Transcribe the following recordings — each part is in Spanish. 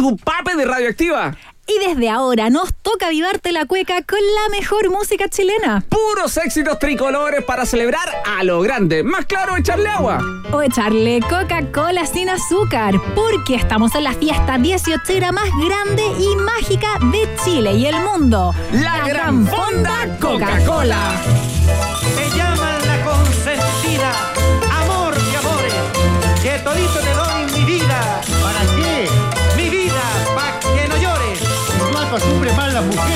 tu pape de radioactiva. Y desde ahora nos toca avivarte la cueca con la mejor música chilena. Puros éxitos tricolores para celebrar a lo grande. Más claro, echarle agua. O echarle Coca-Cola sin azúcar. Porque estamos en la fiesta 18 más grande y mágica de Chile y el mundo. La, gran, fonda coca cola amor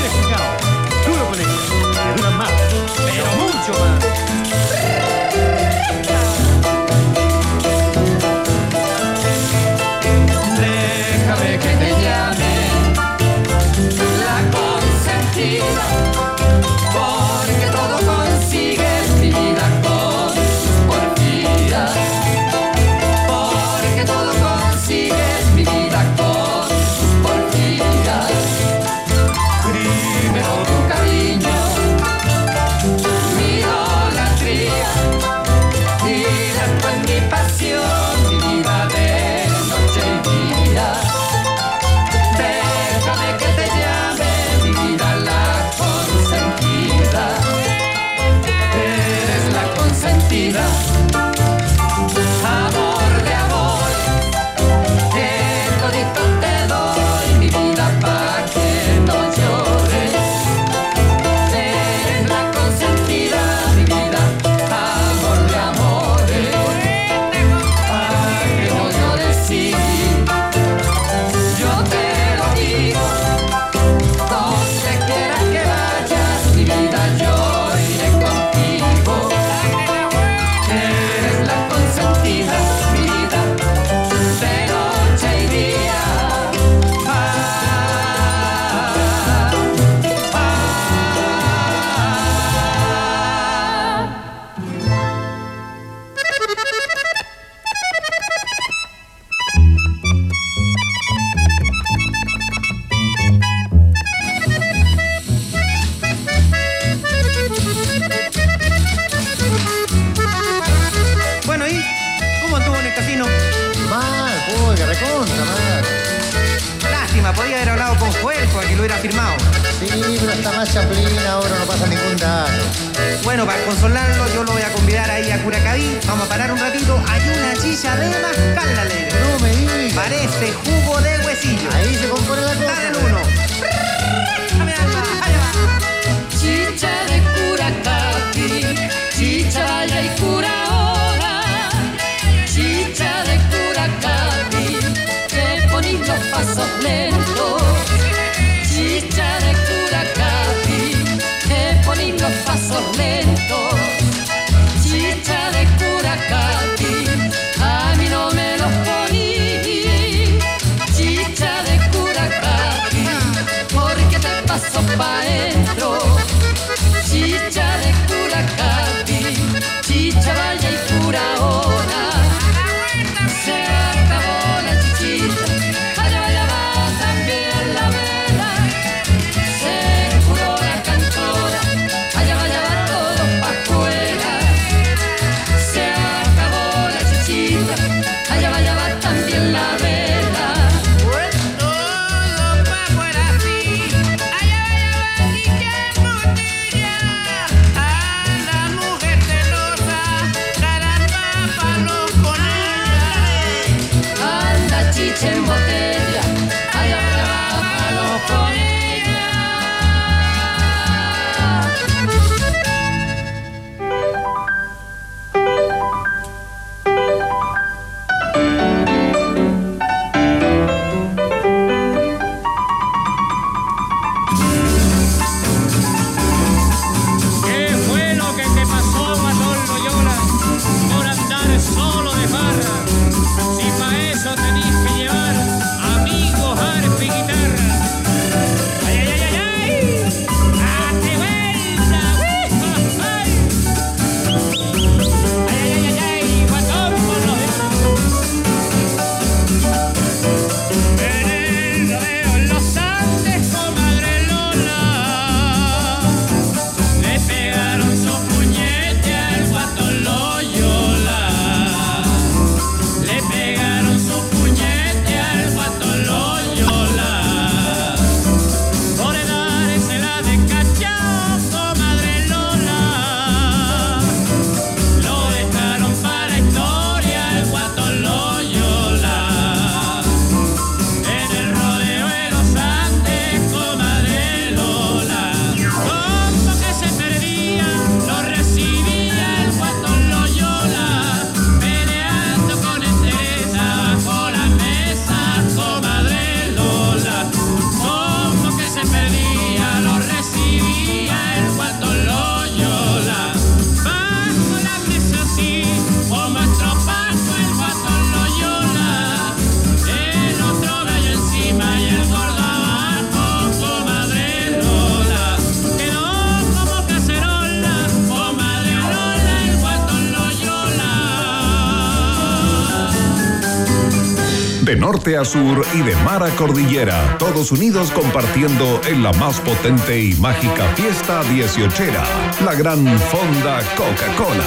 norte a sur y de mar a cordillera, todos unidos compartiendo en la más potente y mágica fiesta dieciochera, la gran fonda Coca-Cola.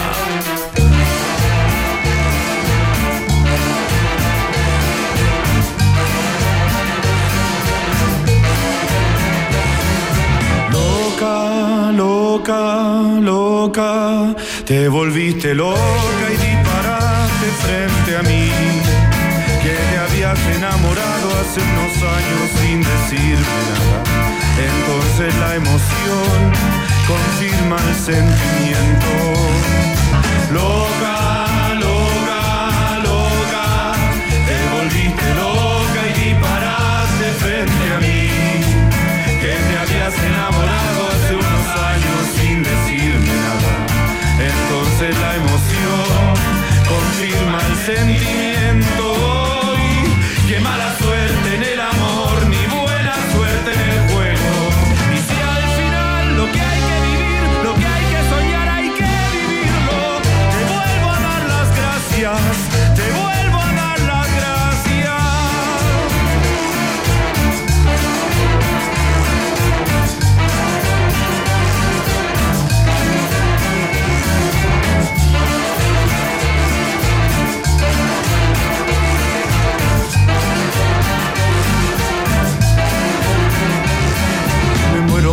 Loca, loca, loca, te volviste loca y disparaste frente a mí. Habías enamorado hace unos años sin decirme nada. Entonces la emoción confirma el sentimiento. Loca, loca, loca, te volviste loca y disparaste frente a mí que te habías enamorado hace unos años sin decirme nada. Entonces la emoción confirma el sentimiento. Qué mala suerte en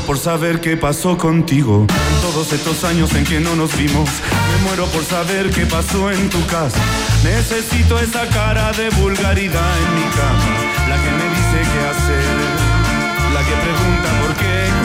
por saber qué pasó contigo todos estos años en que no nos vimos. Me muero por saber qué pasó en tu casa. Necesito esa cara de vulgaridad en mi cama, la que me dice qué hacer, la que pregunta por qué,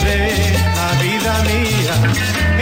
noche, la vida mía.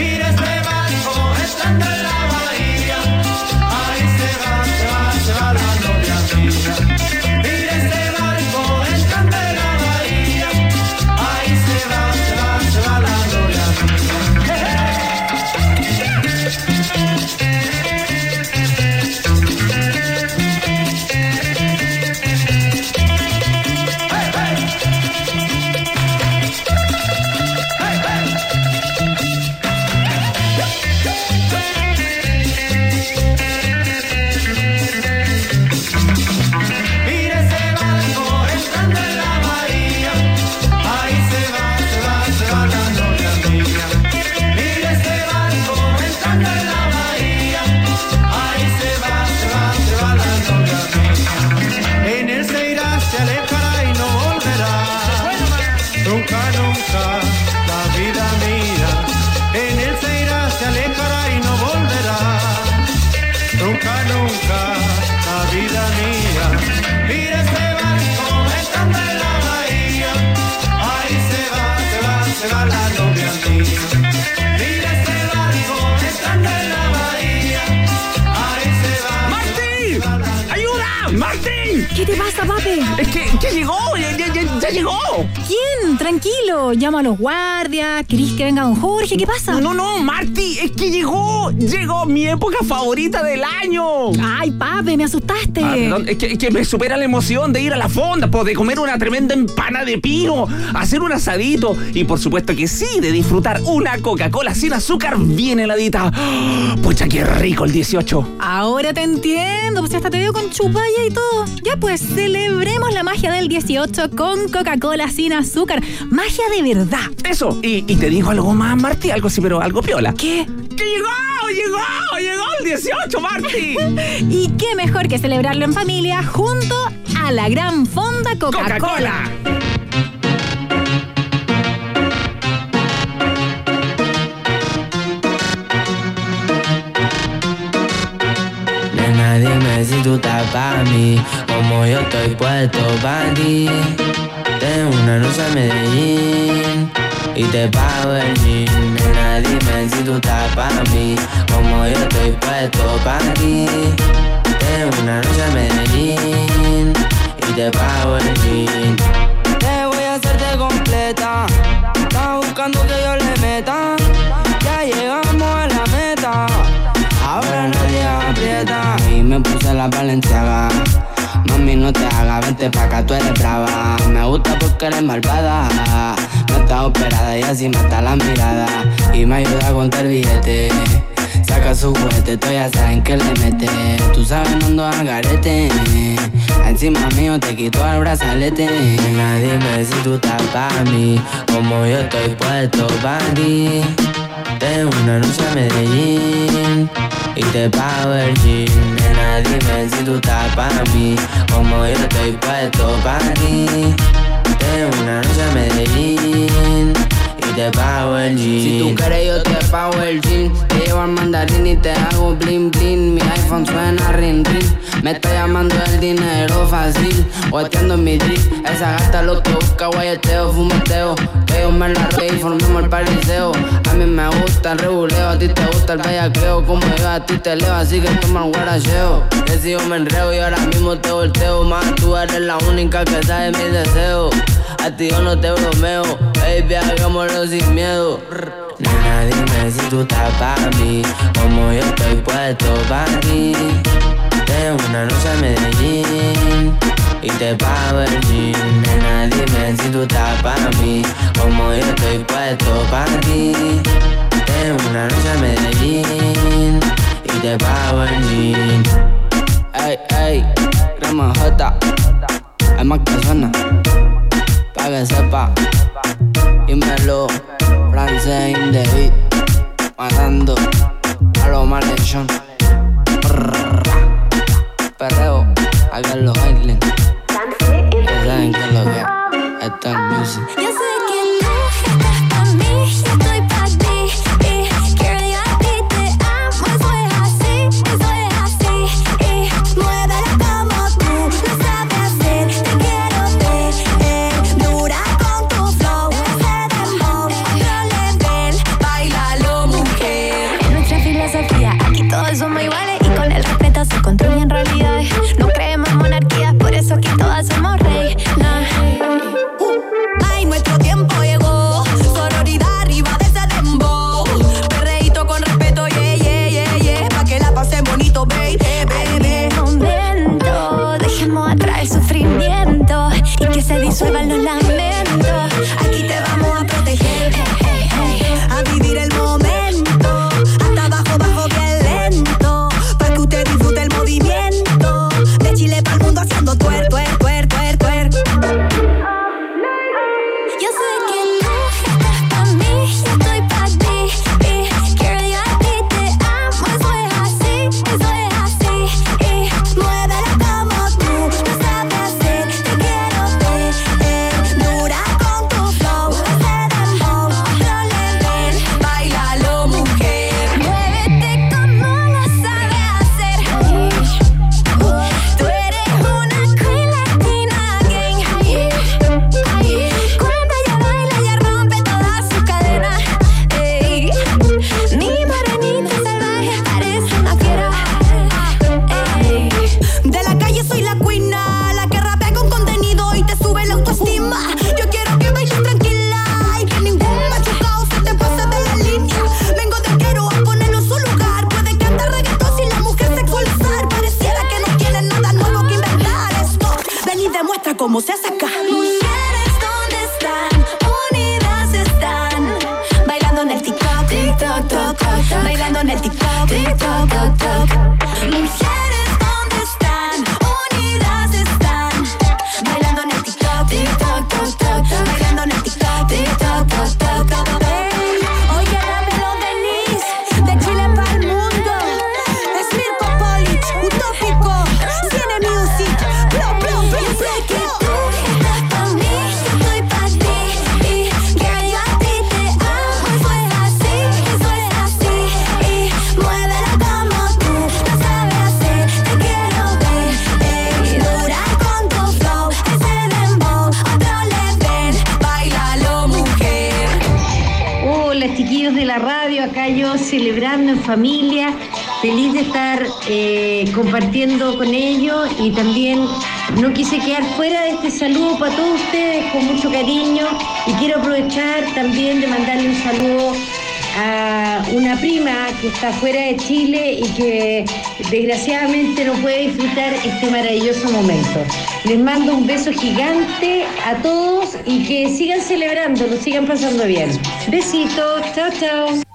Ya, ya- ¿Quién? Tranquilo. Llama a los guardias. ¿Querís que venga don Jorge? ¿Qué pasa? No, no, no, Marty, es que llegó, llegó mi época favorita del año. Ay, papi, me asustaste. Ah, perdón, es, que, es que me supera la emoción de ir a la fonda, pues, de comer una tremenda empana de pino, hacer un asadito y por supuesto que sí, de disfrutar una Coca-Cola sin azúcar bien heladita. Pucha, qué rico el 18. Ahora te entiendo, pues hasta te veo con chupalla y todo. Ya pues, celebremos la magia del 18 con Coca-Cola sin azúcar. Magia de verdad. Eso, y, y te digo algo más, Marty, algo así, pero algo piola. ¿Qué? ¡Que llegó! ¡Llegó! ¡Llegó el 18, Marty! Y qué mejor que celebrarlo en familia junto a la gran fonda Coca-Cola. ¡Coca-Cola! Nena, dime si tú estás para mí, como yo estoy puesto para ti. Tengo una noche a Medellín y te pago el jean. Nena, dime si tú estás para mí, como yo estoy puesto para ti. Tengo una noche a Medellín y te pago el jean. Te voy a hacerte completa. Estás buscando que yo le meta. Ya llegamos a la meta. Ahora nadie aprieta. Y me puse la valenciaga. Mami, no te hagas, vente pa' acá, tú eres brava. Me gusta porque eres malvada. No estás operada y así mata la mirada. Y me ayuda a contar billete. Saca su juguete, tú ya saben que le mete. Tú sabes, no ando al garete. Encima mío te quito el brazalete. Nena, dime si tú estás pa' mí. Como yo estoy puesto pa' ti. Tengo una noche a Medellín y te pago el jean. Nena, dime si tú estás para mí, como yo estoy puesto para ti. Tengo una noche a Medellín te pago el jean. Si tú quieres yo te pago el jean. Te llevo al mandarín y te hago bling bling. Mi iPhone suena ring ring. Me está llamando el dinero fácil. En mi drip. Esa gata lo que busca, guayeteo, fumeteo. Que me la re y formemos el pariseo. A mí me gusta el reguleo, a ti te gusta el bellaqueo. Como yo a ti te leo, así que toma el guaracheo. Yo me enreo y ahora mismo te volteo. Más tú eres la única que sabe mis deseos. A ti yo no te bromeo, baby, hagámoslo sin miedo. Nena, dime si tú estás para mí, como yo estoy puesto para ti. Tengo una noche a Medellín y te pago el jean. Nena, dime si tú estás para mí, como yo estoy puesto para ti. Tengo una noche a Medellín y te pago el jean. Ey, ey, crema J, hay más que suena, pa' que sepa. Dímelo, francés in the beat, matando a los malhechón. Perreo, acá en los Highlands. Ya saben que lo que es music. Chiquillos de la radio, acá yo celebrando en familia, feliz de estar eh, compartiendo con ellos y también no quise quedar fuera de este saludo para todos ustedes con mucho cariño y quiero aprovechar también de mandarle un saludo a una prima que está fuera de Chile y que desgraciadamente no puede disfrutar este maravilloso momento. Les mando un beso gigante a todos y que sigan celebrando, lo sigan pasando bien. Besitos, chao, chao.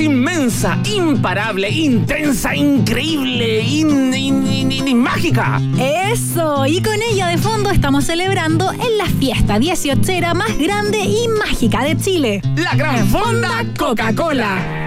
inmensa, imparable, intensa, increíble, in, in, in, mágica. Eso, y con ella de fondo estamos celebrando en la fiesta 18 más grande y mágica de Chile. La gran fonda Coca-Cola.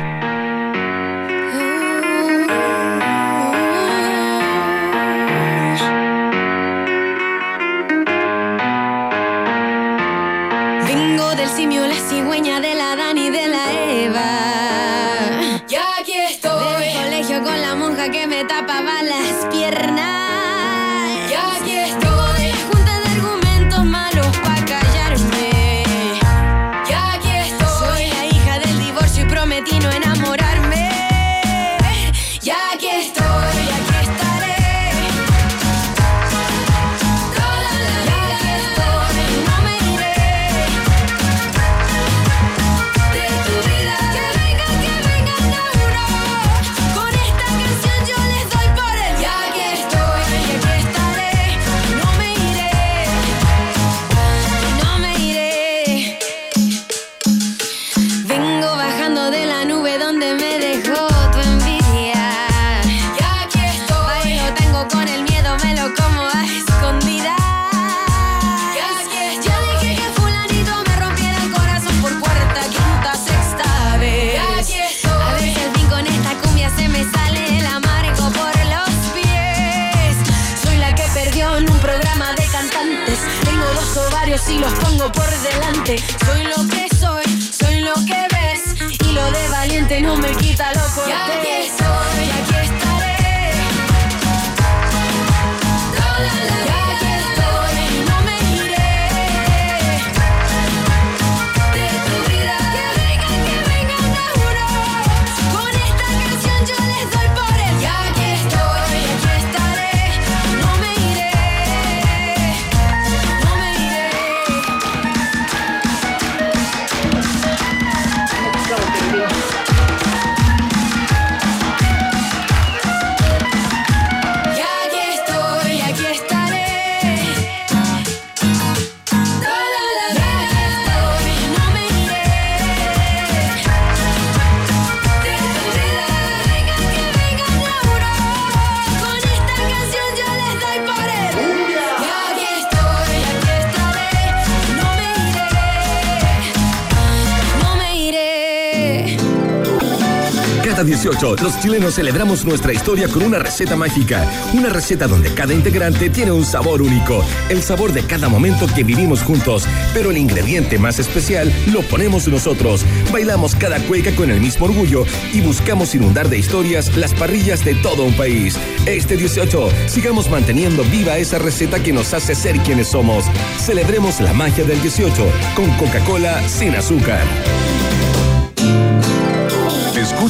Fiesta 18, los chilenos celebramos nuestra historia con una receta mágica. Una receta donde cada integrante tiene un sabor único. El sabor de cada momento que vivimos juntos. Pero el ingrediente más especial lo ponemos nosotros. Bailamos cada cueca con el mismo orgullo y buscamos inundar de historias las parrillas de todo un país. Este 18, sigamos manteniendo viva esa receta que nos hace ser quienes somos. Celebremos la magia del 18 con Coca-Cola sin azúcar.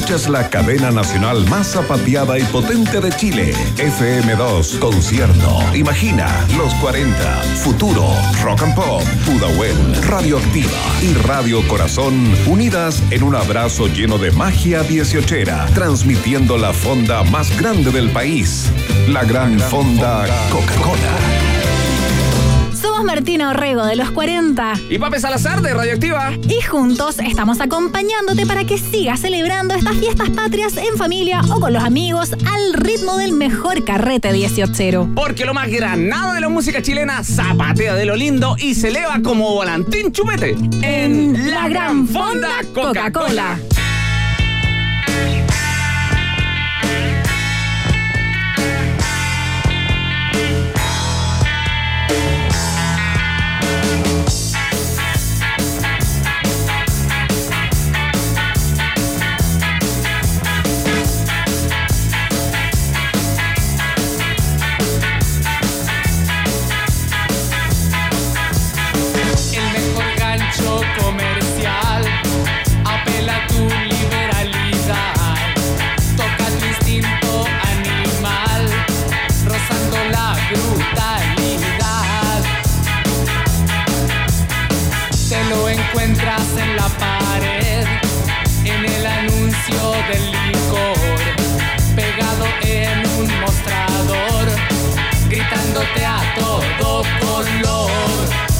Escuchas la cadena nacional más zapateada y potente de Chile. FM2 Concierto. Imagina los 40. Futuro. Rock and Pop. Pudahuel. Radioactiva. Y Radio Corazón. Unidas en un abrazo lleno de magia dieciochera. Transmitiendo la fonda más grande del país. La gran fonda Coca-Cola. Somos Martina Orrego de los 40. Y Pape Salazar de Radioactiva. Y juntos estamos acompañándote para que sigas celebrando estas fiestas patrias en familia o con los amigos al ritmo del mejor carrete 18. Porque lo más granado de la música chilena zapatea de lo lindo y se eleva como volantín chupete en la gran fonda Coca-Cola. El encuentras en la pared, en el anuncio del licor, pegado en un mostrador, gritándote a todo color.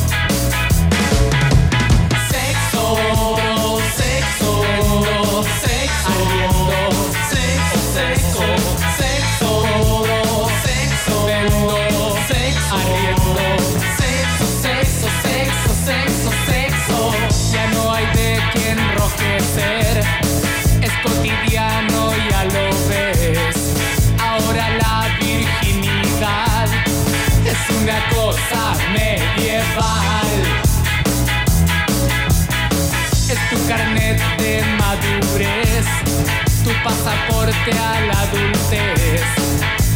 A la adultez.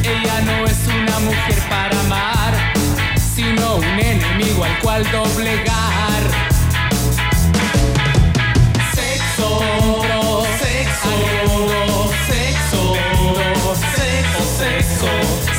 Ella no es una mujer para amar, sino un enemigo al cual doblegar. Sexo, sexo, sexo, sexo, sexo, sexo,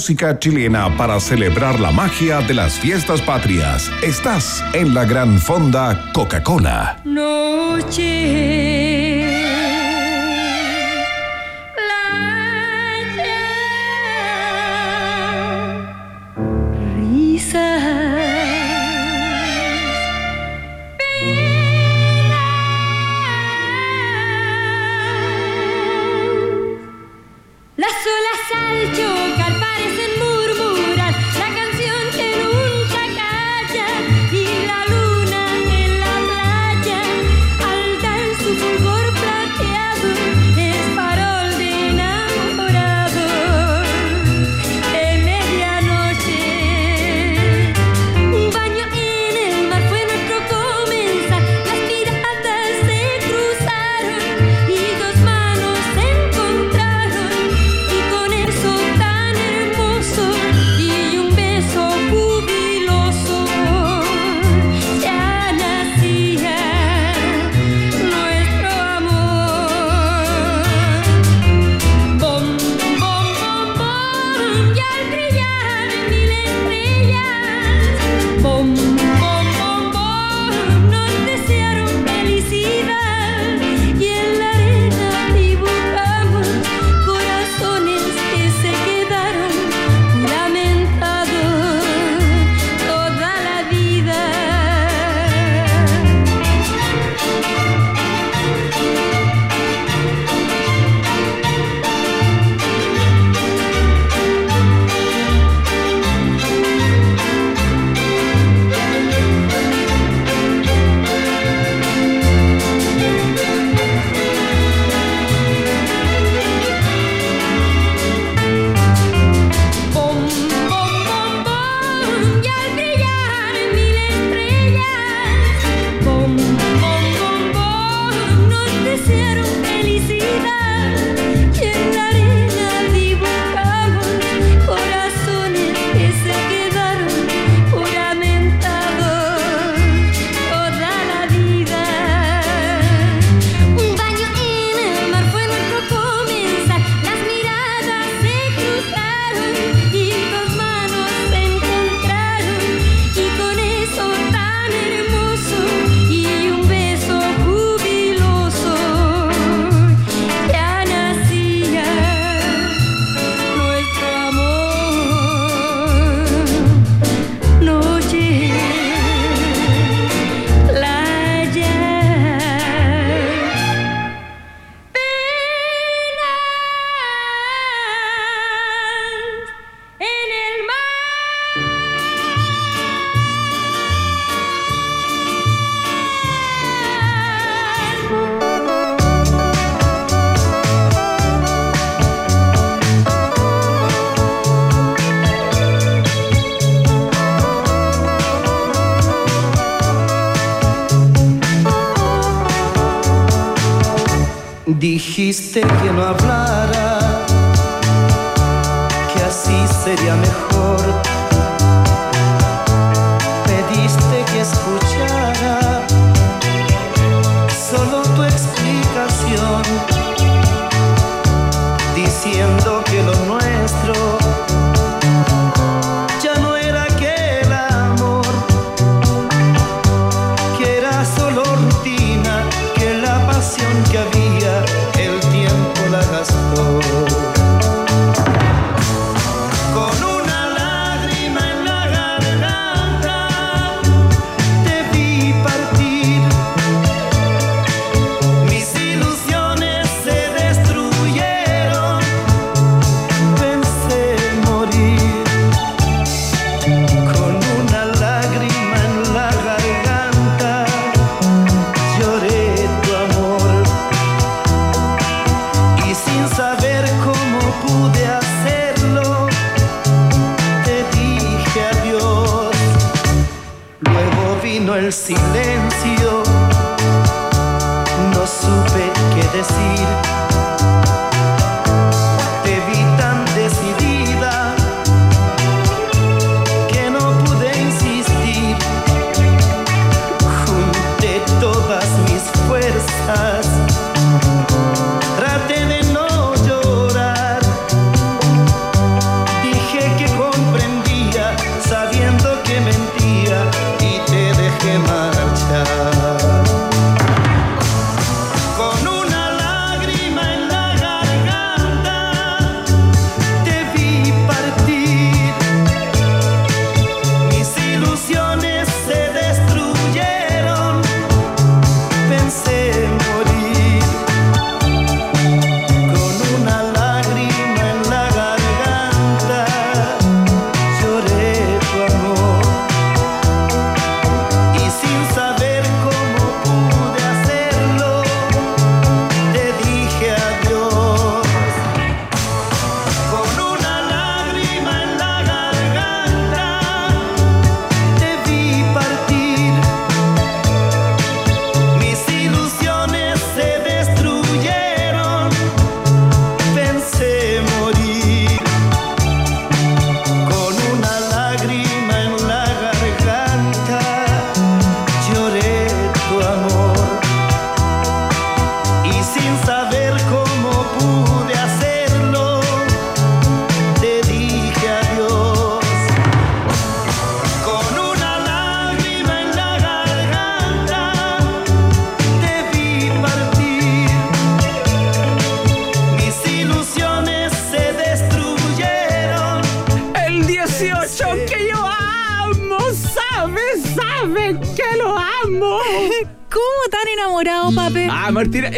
música chilena para celebrar la magia de las fiestas patrias. Estás en la gran fonda Coca-Cola. Noche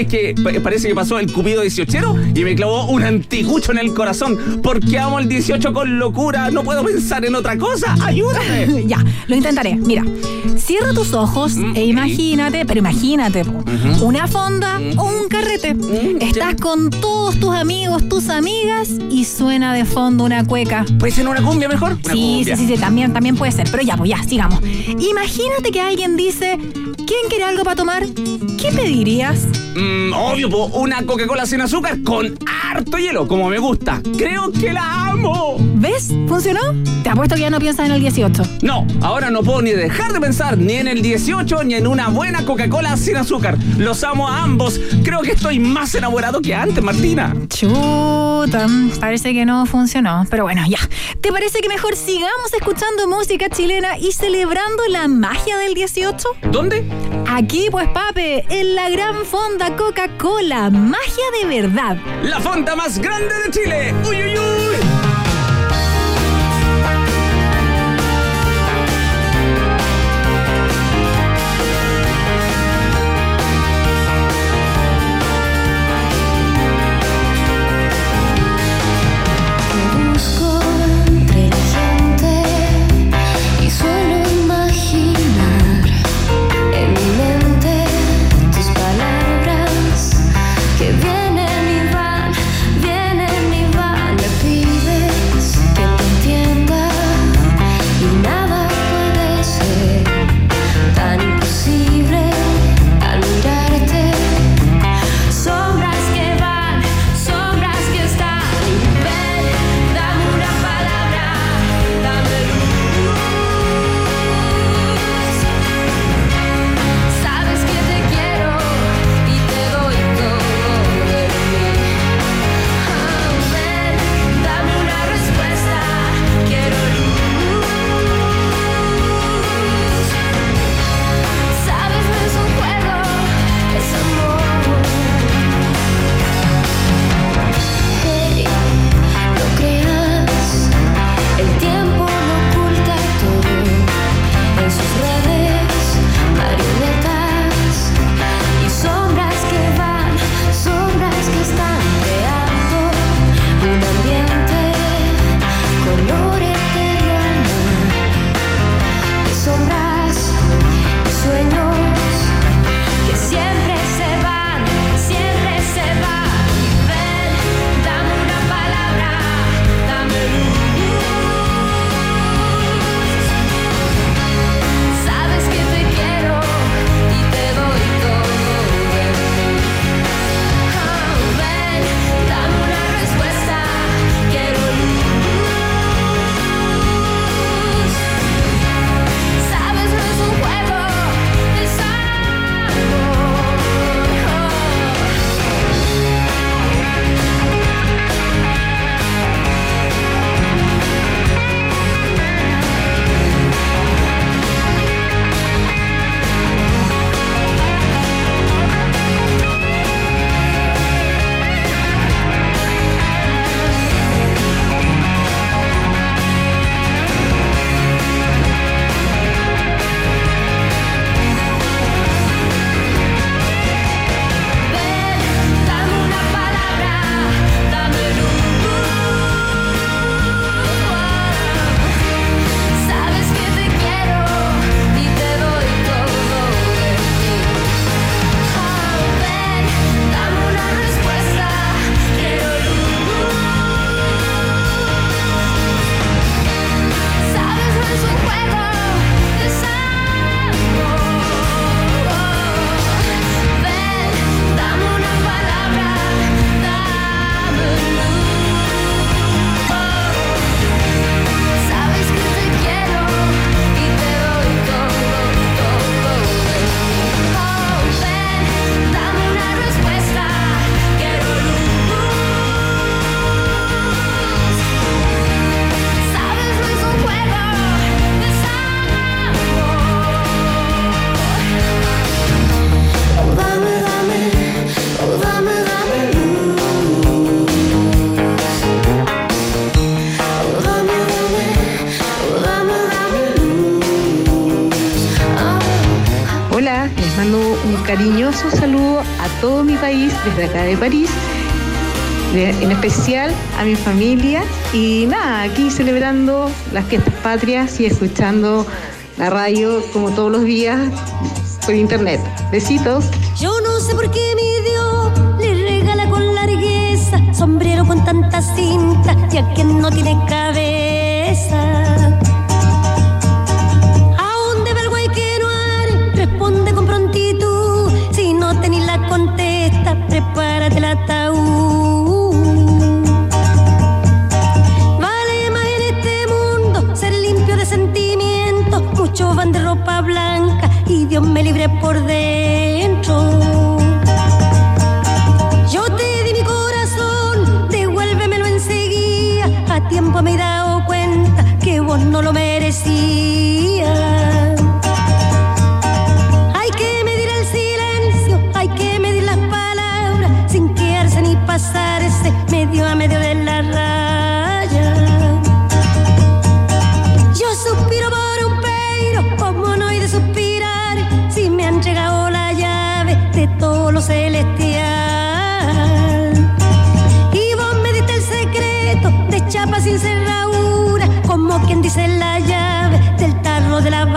es que pa- parece que pasó el cupido 18 y me clavó un anticucho en el corazón porque amo el 18 con locura. No puedo pensar en otra cosa. Ayúdame. ya, lo intentaré. Mira, cierra tus ojos e imagínate, pero imagínate, una fonda o un carrete. Estás con todos tus amigos, tus amigas y suena de fondo una cueca. ¿Puede ser una cumbia mejor? Una Sí, cumbia. sí, sí, sí, también, también puede ser. Pero ya, pues ya, sigamos. Imagínate que alguien dice, ¿quién quiere algo para tomar? ¿Qué pedirías? Mm, obvio, po, una Coca-Cola sin azúcar con harto hielo, como me gusta. Creo que la amo. ¿Ves? ¿Funcionó? Te apuesto que ya no piensas en el 18. No, ahora no puedo ni dejar de pensar ni en el 18 ni en una buena Coca-Cola sin azúcar. Los amo a ambos. Creo que estoy más enamorado que antes, Martina. Chuta, parece que no funcionó. Pero bueno, ya. ¿Te parece que mejor sigamos escuchando música chilena y celebrando la magia del 18? ¿Dónde? Aquí, pues, pape, en la gran fonda Coca-Cola. Magia de verdad. La fonda más grande de Chile. ¡Uy, uy, uy! un cariñoso saludo a todo mi país desde acá de París, en especial a mi familia y nada, aquí celebrando las fiestas patrias y escuchando la radio como todos los días por internet. Besitos. Yo no sé por qué mi Dios le regala con largueza sombrero con tanta cinta y a quien no tiene cabeza. por dentro.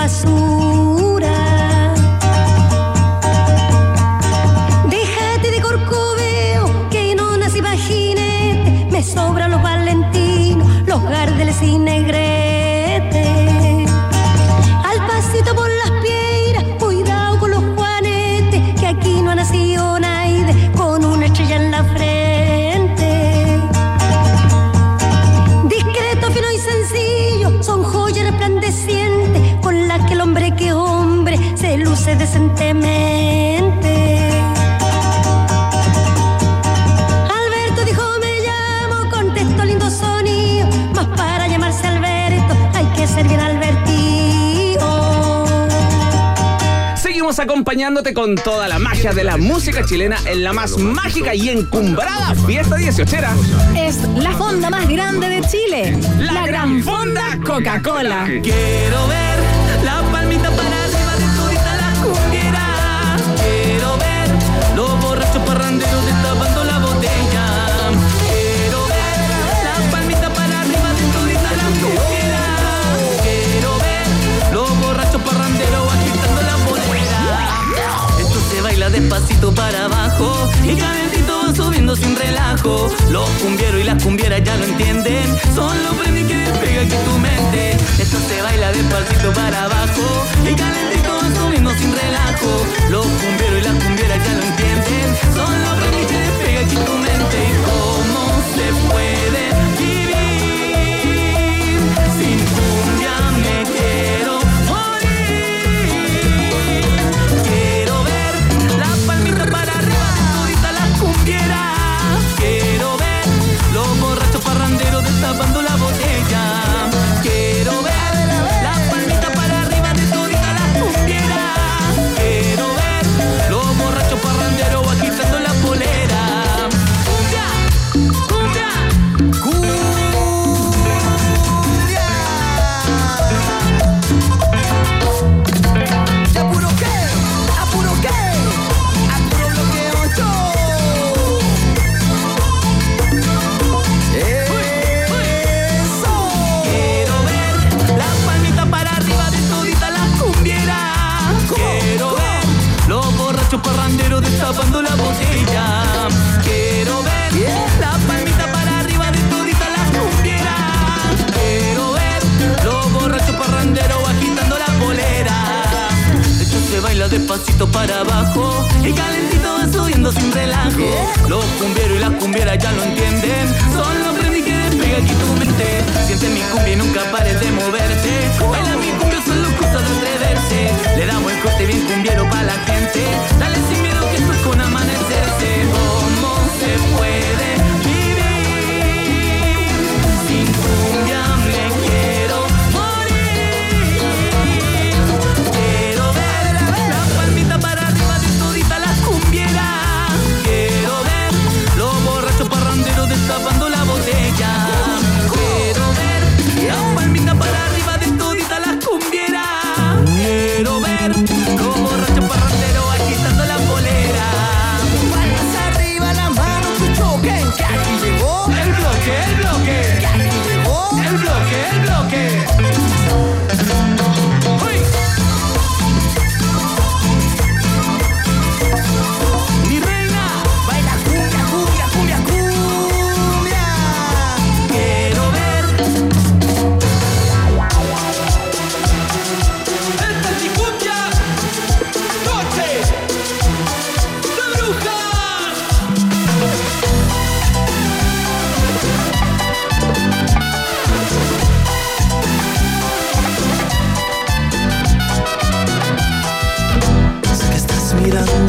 azul. decentemente. Alberto dijo, me llamo, contestó lindo Sony, mas para llamarse Alberto hay que ser bien Albertino. Seguimos acompañándote con toda la magia de la música chilena en la más mágica y encumbrada fiesta 18 Es la fonda más grande de Chile. La, la gran fonda Coca-Cola. Quiero ver parranderos destapando la botella. Quiero ver las palmitas para arriba de tu linda la Quiero ver los borrachos parranderos agitando la bolera. Esto se baila despacito para abajo y calentito subiendo sin relajo. Los cumbieros y las cumbieras ya lo entienden. Son los premios que despegan que tu mente. Esto se baila despacito para abajo y calentito subiendo sin relajo. Los cumbieros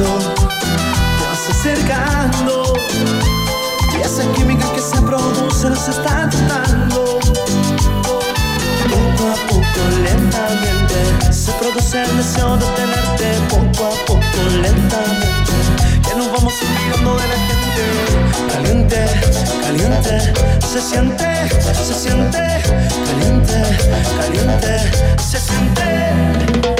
te vas acercando. Y esa química que se produce nos está tratando. Poco a poco, lentamente, se produce el deseo de tenerte. Poco a poco, lentamente, que nos vamos olvidando de la gente. Caliente, caliente, se siente, se siente. Caliente, caliente, se siente.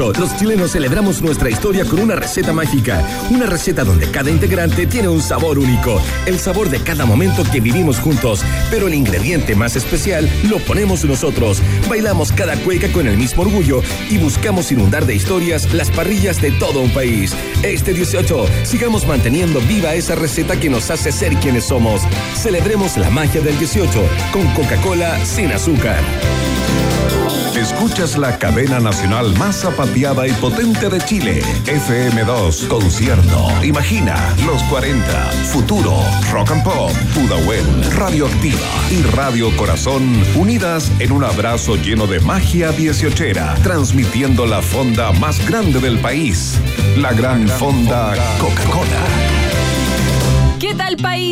Cada 18, los chilenos celebramos nuestra historia con una receta mágica. Una receta donde cada integrante tiene un sabor único. El sabor de cada momento que vivimos juntos. Pero el ingrediente más especial lo ponemos nosotros. Bailamos cada cueca con el mismo orgullo y buscamos inundar de historias las parrillas de todo un país. Este 18, sigamos manteniendo viva esa receta que nos hace ser quienes somos. Celebremos la magia del 18 con Coca-Cola sin azúcar. Escuchas la cadena nacional más zapateada y potente de Chile. FM2 Concierto. Imagina los 40. Futuro. Rock and Pop. Pudahuel. Radioactiva. Y Radio Corazón. Unidas en un abrazo lleno de magia dieciochera. Transmitiendo la fonda más grande del país. La gran fonda Coca-Cola. ¿Qué tal país?